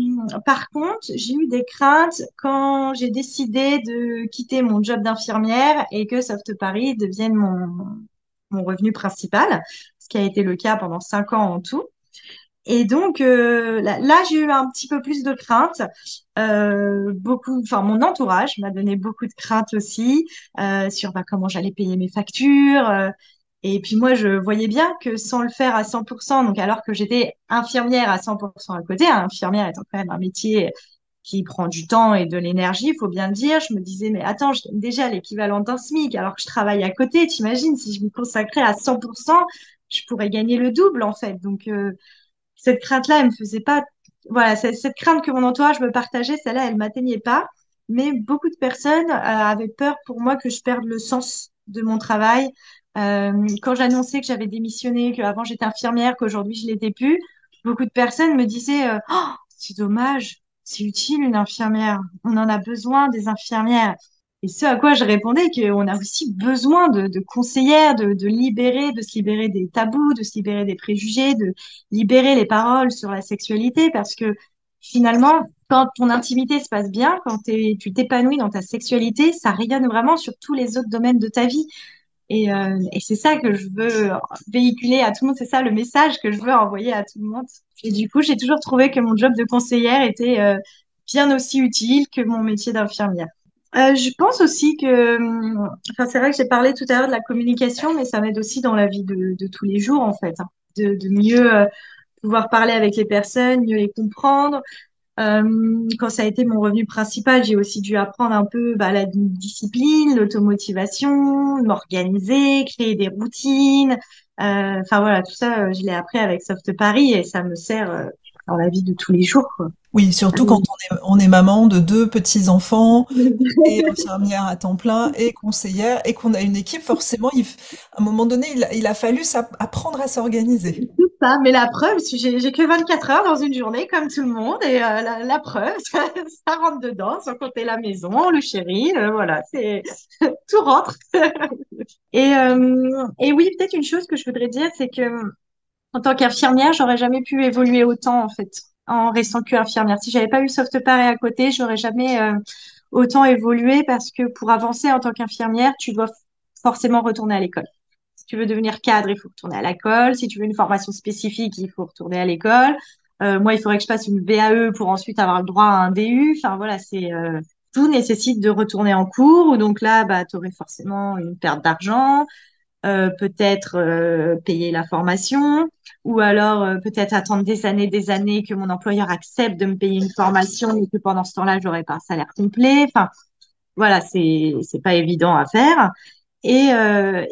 par contre, j'ai eu des craintes quand j'ai décidé de quitter mon job d'infirmière et que Soft Paris devienne mon, mon revenu principal, ce qui a été le cas pendant cinq ans en tout. Et donc euh, là, j'ai eu un petit peu plus de craintes. Euh, beaucoup, enfin mon entourage m'a donné beaucoup de craintes aussi sur bah, comment j'allais payer mes factures, et puis moi, je voyais bien que sans le faire à 100%, donc alors que j'étais infirmière à 100% à côté, hein, infirmière étant quand même un métier qui prend du temps et de l'énergie, il faut bien le dire, je me disais, mais attends, je gagne déjà l'équivalent d'un SMIC alors que je travaille à côté. T'imagines, si je me consacrais à 100%, je pourrais gagner le double en fait. Donc euh, cette crainte-là, elle me faisait pas... Voilà, cette crainte que mon entourage me partageait, celle-là, elle m'atteignait pas. Mais beaucoup de personnes euh, avaient peur pour moi que je perde le sens de mon travail, quand j'annonçais que j'avais démissionné, qu'avant j'étais infirmière, qu'aujourd'hui je l'étais plus, beaucoup de personnes me disaient euh, oh, c'est dommage, c'est utile une infirmière, on en a besoin des infirmières. Et ce à quoi je répondais qu'on a aussi besoin de, conseillères, de libérer, de se libérer des tabous, de se libérer des préjugés, de libérer les paroles sur la sexualité, parce que finalement, quand ton intimité se passe bien, quand tu t'épanouis dans ta sexualité, ça rayonne vraiment sur tous les autres domaines de ta vie. Et, euh, et c'est ça que je veux véhiculer à tout le monde, c'est ça le message que je veux envoyer à tout le monde. Et du coup, j'ai toujours trouvé que mon job de conseillère était euh, bien aussi utile que mon métier d'infirmière. Euh, je pense aussi que, hum, enfin, c'est vrai que j'ai parlé tout à l'heure de la communication, mais ça m'aide aussi dans la vie de, tous les jours, en fait, hein. de, mieux pouvoir parler avec les personnes, mieux les comprendre. Euh, quand ça a été mon revenu principal, j'ai aussi dû apprendre un peu bah, la discipline, l'automotivation, m'organiser, créer des routines. Euh, enfin voilà, tout ça, euh, je l'ai appris avec Soft Paris et ça me sert dans la vie de tous les jours. Quoi. Oui, surtout quand on est, on est maman de deux petits-enfants et infirmière à temps plein et conseillère et qu'on a une équipe, forcément, il, à un moment donné, il, il a fallu apprendre à s'organiser. C'est ça, mais la preuve, j'ai que 24 heures dans une journée comme tout le monde et euh, la, la, preuve, ça, ça, rentre dedans, sans compter la maison, le chéri, euh, voilà, c'est tout rentre. et, euh, et oui, peut-être une chose que je voudrais dire, c'est que en tant qu'infirmière, j'aurais jamais pu évoluer autant en fait en restant que infirmière. Si j'avais pas eu Soft Paris à côté, j'aurais jamais euh, autant évolué parce que pour avancer en tant qu'infirmière, tu dois forcément retourner à l'école. Si tu veux devenir cadre, il faut retourner à l'école. Si tu veux une formation spécifique, il faut retourner à l'école. Euh, moi, il faudrait que je passe une VAE pour ensuite avoir le droit à un DU. Enfin voilà, c'est euh, tout nécessite de retourner en cours. Donc là, bah, tu aurais forcément une perte d'argent. Euh, peut-être euh, payer la formation, ou alors euh, peut-être attendre des années, des années que mon employeur accepte de me payer une formation et que pendant ce temps-là, j'aurais pas un salaire complet. Enfin, voilà, c'est c'est pas évident à faire. Et,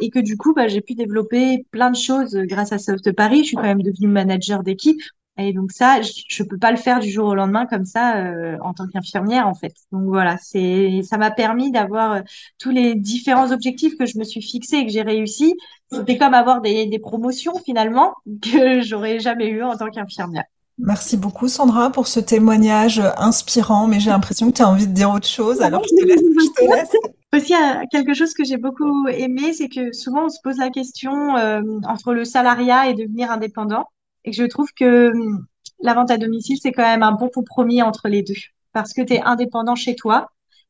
et que du coup, bah, j'ai pu développer plein de choses grâce à Soft Paris. Je suis quand même devenue manager d'équipe. Et donc ça, je ne peux pas le faire du jour au lendemain comme ça euh, en tant qu'infirmière en fait. Donc voilà, c'est ça m'a permis d'avoir euh, tous les différents objectifs que je me suis fixés et que j'ai réussi. C'était comme avoir des, des promotions finalement que j'aurais jamais eu en tant qu'infirmière. Merci beaucoup Sandra pour ce témoignage inspirant, mais j'ai l'impression que tu as envie de dire autre chose, alors je te laisse. Je te laisse. Aussi, quelque chose que j'ai beaucoup aimé, c'est que souvent on se pose la question euh, entre le salariat et devenir indépendant. Et je trouve que hum, la vente à domicile, c'est quand même un bon compromis entre les deux. Parce que tu es indépendant chez toi,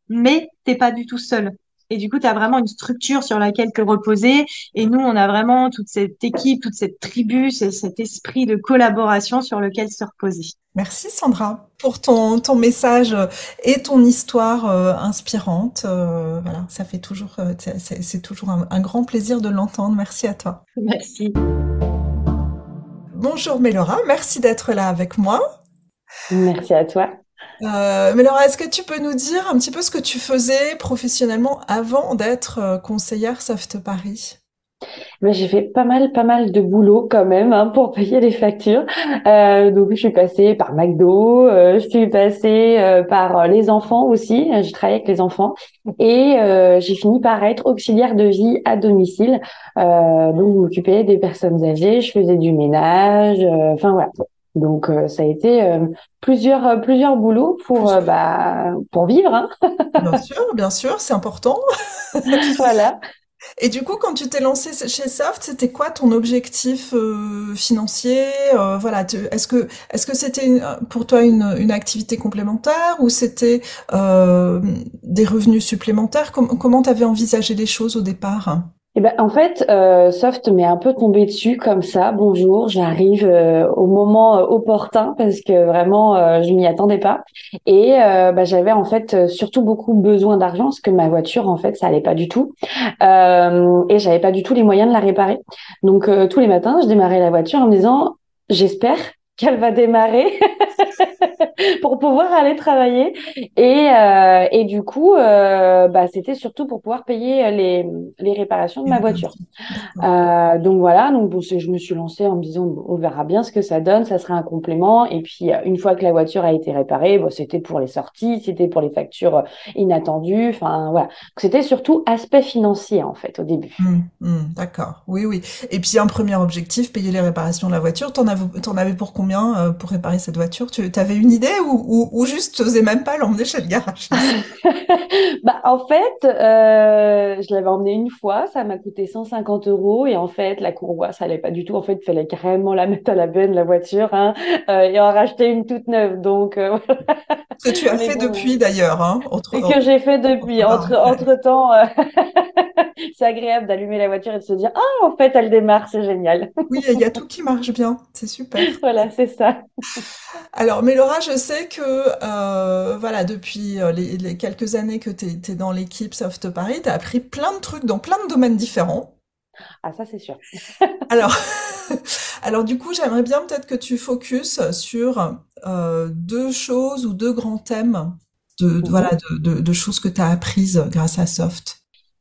mais t'es pas du tout seul. Et du coup, tu as vraiment une structure sur laquelle te reposer. Et nous, on a vraiment toute cette équipe, toute cette tribu, cet esprit de collaboration sur lequel se reposer. Merci Sandra pour ton, ton message et ton histoire euh, inspirante. Euh, voilà, ça fait toujours, euh, c'est toujours un, un grand plaisir de l'entendre. Merci à toi. Merci. Bonjour Mélora, merci d'être là avec moi. Merci à toi. Euh, Mélora, est-ce que tu peux nous dire un petit peu ce que tu faisais professionnellement avant d'être euh, conseillère Soft Paris? Ben, j'ai fait pas mal, pas mal de boulot quand même hein, pour payer les factures. Euh, donc je suis passée par McDo, euh, je suis passée euh, par les enfants aussi. J'ai travaillé avec les enfants et j'ai fini par être auxiliaire de vie à domicile. donc je m'occupais des personnes âgées, je faisais du ménage. Enfin voilà. Donc ça a été plusieurs plusieurs boulots pour bah pour vivre. Hein. bien sûr, bien sûr, c'est important. voilà. Et du coup, quand tu t'es lancé chez Soft, c'était quoi ton objectif euh, financier euh, Voilà, est-ce que est-ce que c'était pour toi une, une activité complémentaire ou c'était euh, des revenus supplémentaires? Comment tu avais envisagé les choses au départ? Eh ben, en fait, euh, Soft m'est un peu tombé dessus comme ça. Bonjour, j'arrive euh, au moment euh, opportun parce que vraiment, euh, je m'y attendais pas. Et bah, j'avais en fait surtout beaucoup besoin d'argent parce que ma voiture, en fait, ça allait pas du tout. et j'avais pas du tout les moyens de la réparer. Donc tous les matins, je démarrais la voiture en me disant, j'espère qu'elle va démarrer pour pouvoir aller travailler. Et, euh, et du coup, euh, bah, c'était surtout pour pouvoir payer les, les réparations de ma voiture. Euh, donc voilà, donc bon, je me suis lancée en me disant, on verra bien ce que ça donne, ça sera un complément. Et puis, une fois que la voiture a été réparée, bon, c'était pour les sorties, c'était pour les factures inattendues. Enfin, voilà. C'était surtout aspect financier, en fait, au début. Mmh, mmh, D'accord. Oui, oui. Et puis, un premier objectif, payer les réparations de la voiture. T'en avais, en avais pour combien pour réparer cette voiture? Tu avais une idée? Ou, ou, ou juste tu n'osais même pas l'emmener chez le garage? Bah, En fait, euh, je l'avais emmené une fois, ça m'a coûté 150 euros et en fait, la courroie, ça allait pas du tout. En fait, il fallait carrément la mettre à la benne, la voiture, hein, euh, et en racheter une toute neuve. Donc, euh, Ce que tu as fait depuis d'ailleurs. Hein, autre... que j'ai fait depuis. Entre, entre temps, c'est agréable d'allumer la voiture et de se dire Ah, en fait, elle démarre, c'est génial. oui, il y a tout qui marche bien, c'est super. voilà, c'est ça. Alors, mais Laura, je sais que euh, voilà, depuis euh, les, quelques années que tu es, dans l'équipe Soft Paris, tu as appris plein de trucs dans plein de domaines différents. Ah, ça, c'est sûr. alors, alors, du coup, j'aimerais bien peut-être que tu focuses sur euh, deux choses ou deux grands thèmes de, mhm. voilà, de, de, choses que tu as apprises grâce à Soft.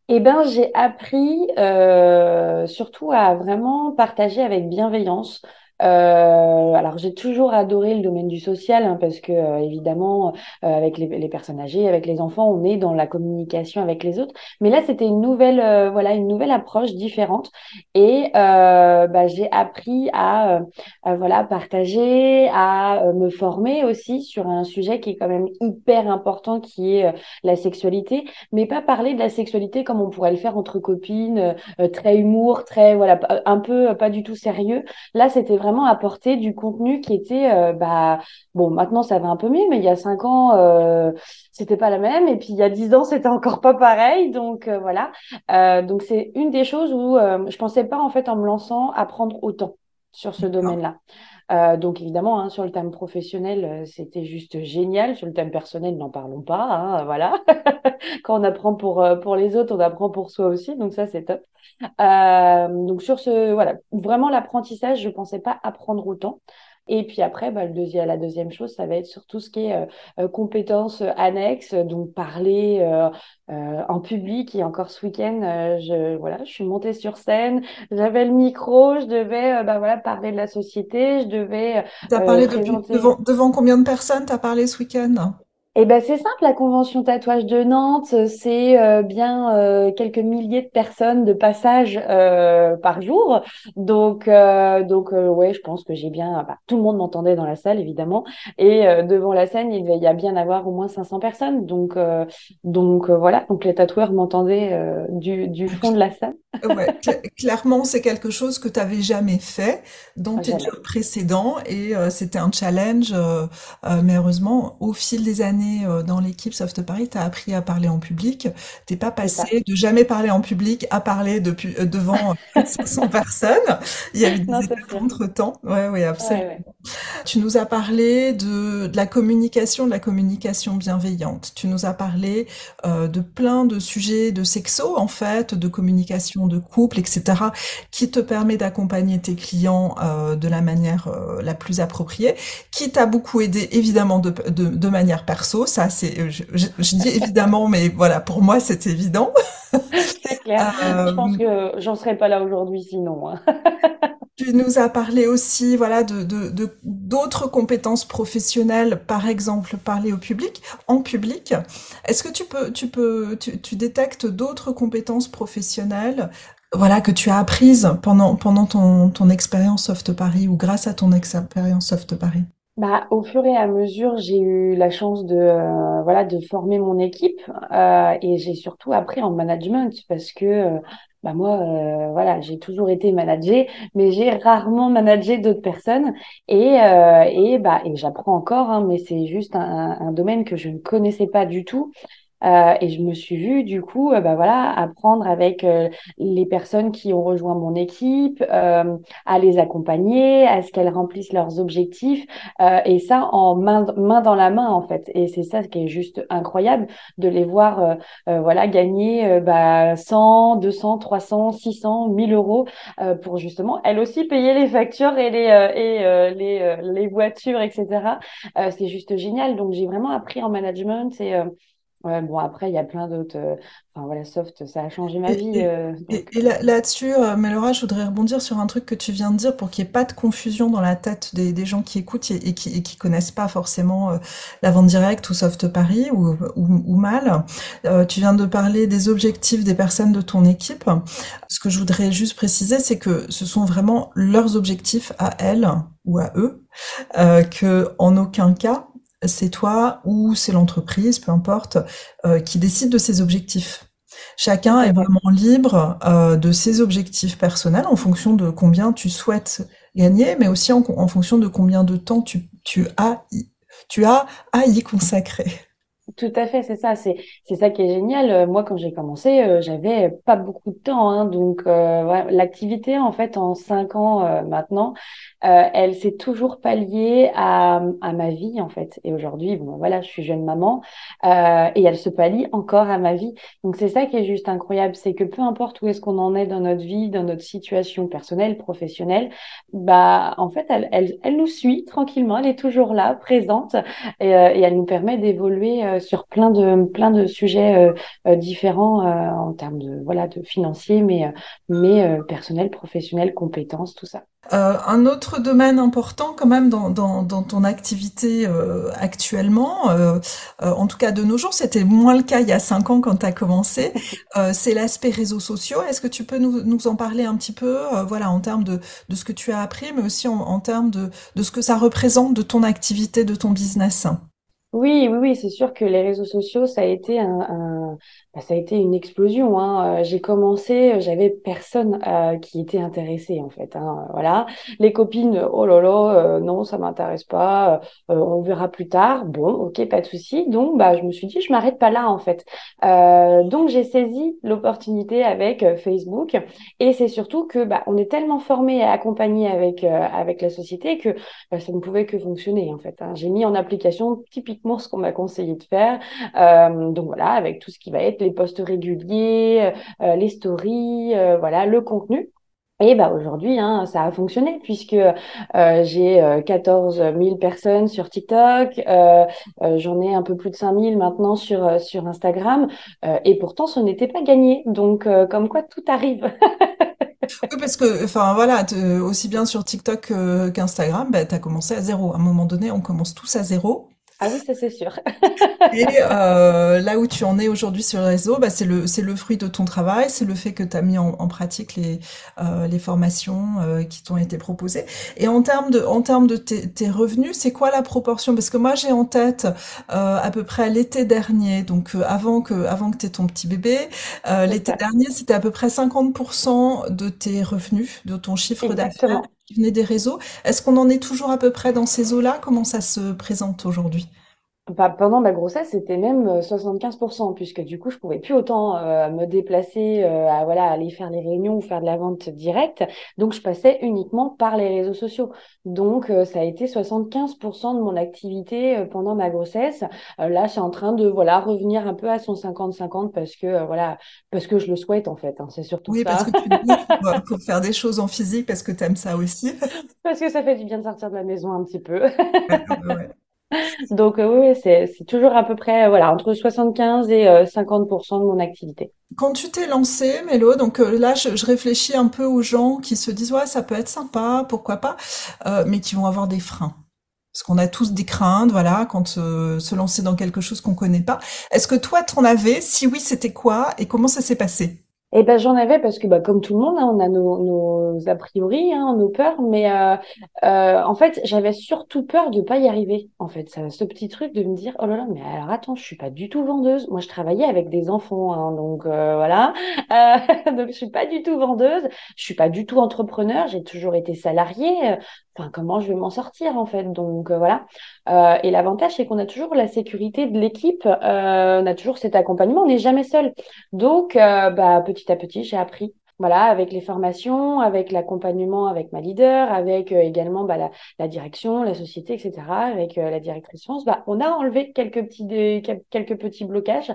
Eh ben, j'ai appris euh, surtout à vraiment partager avec bienveillance euh, alors j'ai toujours adoré le domaine du social hein, parce que euh, évidemment euh, avec les, les, personnes âgées, avec les enfants, on est dans la communication avec les autres. Mais là c'était une nouvelle euh, voilà une nouvelle approche différente et bah, j'ai appris à, voilà partager, à me former aussi sur un sujet qui est quand même hyper important qui est la sexualité, mais pas parler de la sexualité comme on pourrait le faire entre copines, très humour, très voilà un peu pas du tout sérieux. Là c'était vraiment apporter du contenu qui était, euh, bah, bon, maintenant ça va un peu mieux, mais il y a cinq ans, euh, c'était pas la même, et puis il y a dix ans, c'était encore pas pareil, donc euh, voilà. donc c'est une des choses où je pensais pas en fait en me lançant à prendre autant sur ce domaine-là. Euh, donc évidemment, hein, sur le thème professionnel, c'était juste génial. Sur le thème personnel, n'en parlons pas. Hein, voilà. Quand on apprend pour pour les autres, on apprend pour soi aussi. Donc ça, c'est top. Euh, donc sur ce, voilà, vraiment l'apprentissage, je pensais pas apprendre autant. Et puis après, bah, le deuxième, la deuxième chose, ça va être sur tout ce qui est euh, euh compétences annexes, donc parler euh, euh, en public. Et encore ce week-end, je voilà, je suis montée sur scène, j'avais le micro, je devais bah, voilà parler de la société, je devais. T'as parlé présenter... devant, devant combien de personnes t'as parlé ce week-end? Eh ben c'est simple, la convention tatouage de Nantes, c'est euh, bien euh, quelques milliers de personnes de passage euh, par jour. Donc donc ouais, je pense que j'ai bien bah, tout le monde m'entendait dans la salle évidemment et devant la scène, il devait y a bien avoir au moins 500 personnes. Donc donc voilà, donc les tatoueurs m'entendaient du du fond de la salle. ouais, clairement, c'est quelque chose que tu n'avais jamais fait dans tes jobs précédents et c'était un challenge mais heureusement au fil des années euh, dans l'équipe Soft Paris, tu as appris à parler en public. T'es pas passé de jamais parler en public à parler depuis, euh, devant 500 euh, personnes. Il y a eu des étapes entre-temps. Ouais, oui, absolument. Tu nous as parlé de, de, la communication, de la communication bienveillante. Tu nous as parlé de plein de sujets de sexo, en fait, de communication de couple, etc., qui te permet d'accompagner tes clients de la manière la plus appropriée, qui t'a beaucoup aidé, évidemment, de, de, de manière perso ça c'est, je, dis évidemment, mais voilà, pour moi c'est évident. c'est clair. je pense euh, que j'en serais pas là aujourd'hui sinon. Hein. tu nous as parlé aussi, voilà, de d'autres compétences professionnelles, par exemple parler au public, en public. Est-ce que tu peux, tu peux, tu, détectes d'autres compétences professionnelles voilà, que tu as apprises pendant, pendant ton, ton expérience Soft Paris ou grâce à ton expérience Soft Paris? Bah, au fur et à mesure, j'ai eu la chance de euh, voilà de former mon équipe euh, et j'ai surtout appris en management parce que euh, bah moi euh, voilà j'ai toujours été managée mais j'ai rarement managé d'autres personnes et et bah et j'apprends encore hein, mais c'est juste un, un, domaine que je ne connaissais pas du tout euh, et je me suis vue du coup, euh, bah voilà, apprendre avec euh, les personnes qui ont rejoint mon équipe, à les accompagner, à ce qu'elles remplissent leurs objectifs, et ça en main, main dans la main en fait. Et c'est ça qui est juste incroyable de les voir, voilà, gagner bah, 100, 200, 300, 600, 1000 euros pour justement elles aussi payer les factures et les et les les voitures, etc. c'est juste génial. Donc j'ai vraiment appris en management et Ouais, bon, après, il y a plein d'autres. Euh, enfin, voilà, soft, ça a changé ma vie. Euh, et, là-dessus, euh, Melora, je voudrais rebondir sur un truc que tu viens de dire pour qu'il n'y ait pas de confusion dans la tête des, gens qui écoutent et, qui, et qui connaissent pas forcément la vente directe ou Soft Paris ou, ou, mal. tu viens de parler des objectifs des personnes de ton équipe. Ce que je voudrais juste préciser, c'est que ce sont vraiment leurs objectifs à elles ou à eux, que en aucun cas c'est toi ou c'est l'entreprise, peu importe, qui décide de ses objectifs. Chacun est vraiment libre de ses objectifs personnels en fonction de combien tu souhaites gagner, mais aussi en, fonction de combien de temps tu, tu, as, tu as à y consacrer. Tout à fait, c'est ça. C'est c'est ça qui est génial. Euh, moi, quand j'ai commencé, euh, j'avais pas beaucoup de temps, hein, donc euh, l'activité en fait en cinq ans maintenant, elle s'est toujours pas liée à à ma vie en fait. Et aujourd'hui, bon voilà, je suis jeune maman et elle se pallie encore à ma vie. Donc c'est ça qui est juste incroyable, c'est que peu importe où est-ce qu'on en est dans notre vie, dans notre situation personnelle, professionnelle, bah en fait, elle elle elle nous suit tranquillement. Elle est toujours là, présente et, et elle nous permet d'évoluer sur plein de plein de sujets euh, euh, différents euh, en termes de voilà de financier, mais mais personnel, professionnel, compétences, tout ça. Un autre domaine important quand même dans, dans, dans ton activité actuellement, en tout cas de nos jours, c'était moins le cas il y a cinq ans quand tu as commencé, c'est l'aspect réseaux sociaux. Est-ce que tu peux nous, nous, en parler un petit peu, voilà, en termes de, de ce que tu as appris, mais aussi en, en termes de, de ce que ça représente de ton activité, de ton business? Oui, oui, oui, c'est sûr que les réseaux sociaux, ça a été un, ça a été une explosion. Hein. Euh, j'ai commencé, euh, j'avais personne euh, qui était intéressé en fait. Hein. Voilà, les copines, oh là là, non, ça m'intéresse pas. on verra plus tard. Bon, ok, pas de souci. Donc, bah, je me suis dit, je m'arrête pas là en fait. donc, j'ai saisi l'opportunité avec Facebook, et c'est surtout que bah, on est tellement formé et accompagné avec avec la société que bah, ça ne pouvait que fonctionner en fait. Hein. J'ai mis en application typiquement ce qu'on m'a conseillé de faire. donc voilà, avec tout ce qui va être les posts réguliers, euh, les stories, euh, voilà, le contenu. Et bah aujourd'hui, hein, ça a fonctionné puisque euh, j'ai 14 000 personnes sur TikTok, j'en ai un peu plus de 5 000 maintenant sur sur Instagram, et pourtant ce n'était pas gagné. Donc comme quoi tout arrive. parce que enfin voilà, aussi bien sur TikTok qu'Instagram, bah, tu as commencé à zéro. À un moment donné, on commence tous à zéro. Ah oui, ça c'est sûr. et euh, là où tu en es aujourd'hui sur le réseau, bah, c'est le c'est le fruit de ton travail, c'est le fait que tu as mis en, en pratique les euh, les formations euh, qui t'ont été proposées. Et en termes de en termes de tes, tes revenus, c'est quoi la proportion? Parce que moi j'ai en tête euh, à peu près l'été dernier, donc euh, avant que avant que tu aies ton petit bébé, euh, l'été dernier c'était à peu près 50% de tes revenus, de ton chiffre d'affaires qui venait des réseaux. Est-ce qu'on en est toujours à peu près dans ces eaux-là? Comment ça se présente aujourd'hui? Pendant ma grossesse, c'était même 75%, euh, puisque du coup, je pouvais plus autant euh, me déplacer, euh, à voilà, aller faire les réunions ou faire de la vente directe. Donc, je passais uniquement par les réseaux sociaux. Donc, ça a été 75% de mon activité pendant ma grossesse. là, c'est en train de voilà revenir un peu à son 50-50 parce que voilà, parce que je le souhaite en fait. Hein, c'est surtout oui, ça. parce que tu le pour, pour, faire des choses en physique, parce que tu aimes ça aussi. parce que ça fait du bien de sortir de la maison un petit peu. ouais. Donc euh, oui, c'est toujours à peu près voilà entre 75 et 50% euh, de mon activité. Quand tu t'es lancé, Mélo, donc euh, là je, je, réfléchis un peu aux gens qui se disent ouais ça peut être sympa, pourquoi pas, mais qui vont avoir des freins. Parce qu'on a tous des craintes, voilà, quand se lancer dans quelque chose qu'on connaît pas. Est-ce que toi t'en avais? Si oui, c'était quoi? Et comment ça s'est passé? Eh ben j'en avais parce que bah, comme tout le monde, hein, on a nos, nos a priori, hein, nos peurs, mais euh, euh, en fait j'avais surtout peur de pas y arriver. En fait, ça, ce petit truc de me dire oh là là, mais alors attends, je suis pas du tout vendeuse. Moi, je travaillais avec des enfants, hein, donc euh, voilà, donc je suis pas du tout vendeuse. Je suis pas du tout entrepreneur. J'ai toujours été salariée. Enfin, comment je vais m'en sortir en fait? Donc voilà. Et l'avantage, c'est qu'on a toujours la sécurité de l'équipe. On a toujours cet accompagnement. On n'est jamais seul. Donc, bah, petit à petit, j'ai appris voilà, avec les formations, avec l'accompagnement avec ma leader, avec également bah, la, direction, la société, etc., avec la directrice France, bah, on a enlevé quelques petits, quelques petits blocages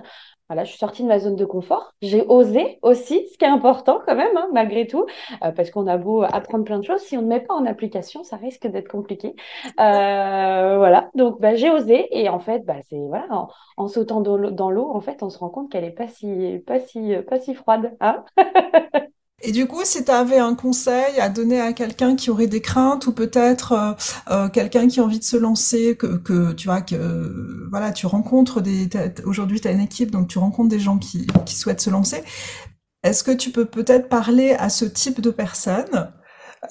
voilà, je suis sortie de ma zone de confort. J'ai osé aussi, ce qui est important quand même, hein, malgré tout, euh, parce qu'on a beau apprendre plein de choses, si on ne met pas en application, ça risque d'être compliqué. Euh, voilà, donc bah, j'ai osé et en fait, bah, c'est voilà, en, sautant dans l'eau, en fait, on se rend compte qu'elle est pas si, pas si, pas si froide. Hein Et du coup, si tu avais un conseil à donner à quelqu'un qui aurait des craintes ou peut-être euh, euh quelqu'un qui a envie de se lancer, que, que tu vois que voilà, tu rencontres des aujourd'hui tu as une équipe donc tu rencontres des gens qui, qui souhaitent se lancer. Est-ce que tu peux peut-être parler à ce type de personnes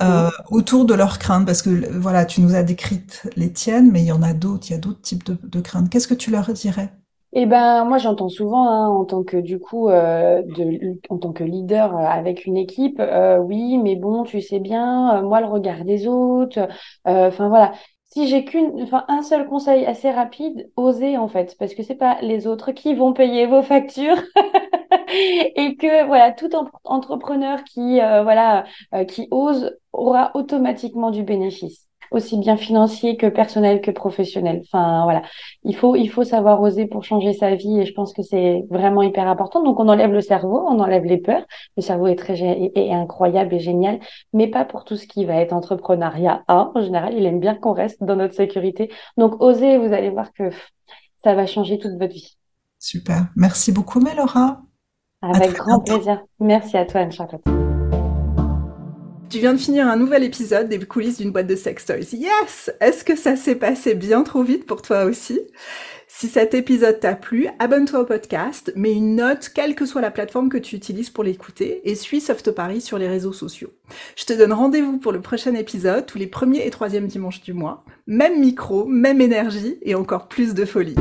euh, autour de leurs craintes? Parce que voilà, tu nous as décrites les tiennes, mais il y en a d'autres, il y a d'autres types de, de craintes. Qu'est-ce que tu leur dirais? Eh ben, moi, j'entends souvent, hein, en tant que du coup, euh, de, en tant que leader euh, avec une équipe, euh, oui, mais bon, tu sais bien, moi, le regard des autres, enfin voilà. Si j'ai qu'une, enfin, un seul conseil assez rapide, osez en fait, parce que c'est pas les autres qui vont payer vos factures et que voilà, tout en- entrepreneur qui voilà, qui ose aura automatiquement du bénéfice, aussi bien financier que personnel que professionnel. Enfin voilà, il faut il faut savoir oser pour changer sa vie et je pense que c'est vraiment hyper important. Donc on enlève le cerveau, on enlève les peurs. Le cerveau est très est incroyable et génial, mais pas pour tout ce qui va être entrepreneuriat. Hein. En général, il aime bien qu'on reste dans notre sécurité. Donc osez, vous allez voir que ça va changer toute votre vie. Super. Merci beaucoup, Mélora. Avec grand bientôt. plaisir. Merci à toi, Anne-Charlotte. Tu viens de finir un nouvel épisode des coulisses d'une boîte de sex toys. Yes! Est-ce que ça s'est passé bien trop vite pour toi aussi? Si cet épisode t'a plu, abonne-toi au podcast, mets une note, quelle que soit la plateforme que tu utilises pour l'écouter, et suis Soft Paris sur les réseaux sociaux. Je te donne rendez-vous pour le prochain épisode, tous les premiers et troisièmes dimanches du mois. Même micro, même énergie, et encore plus de folie.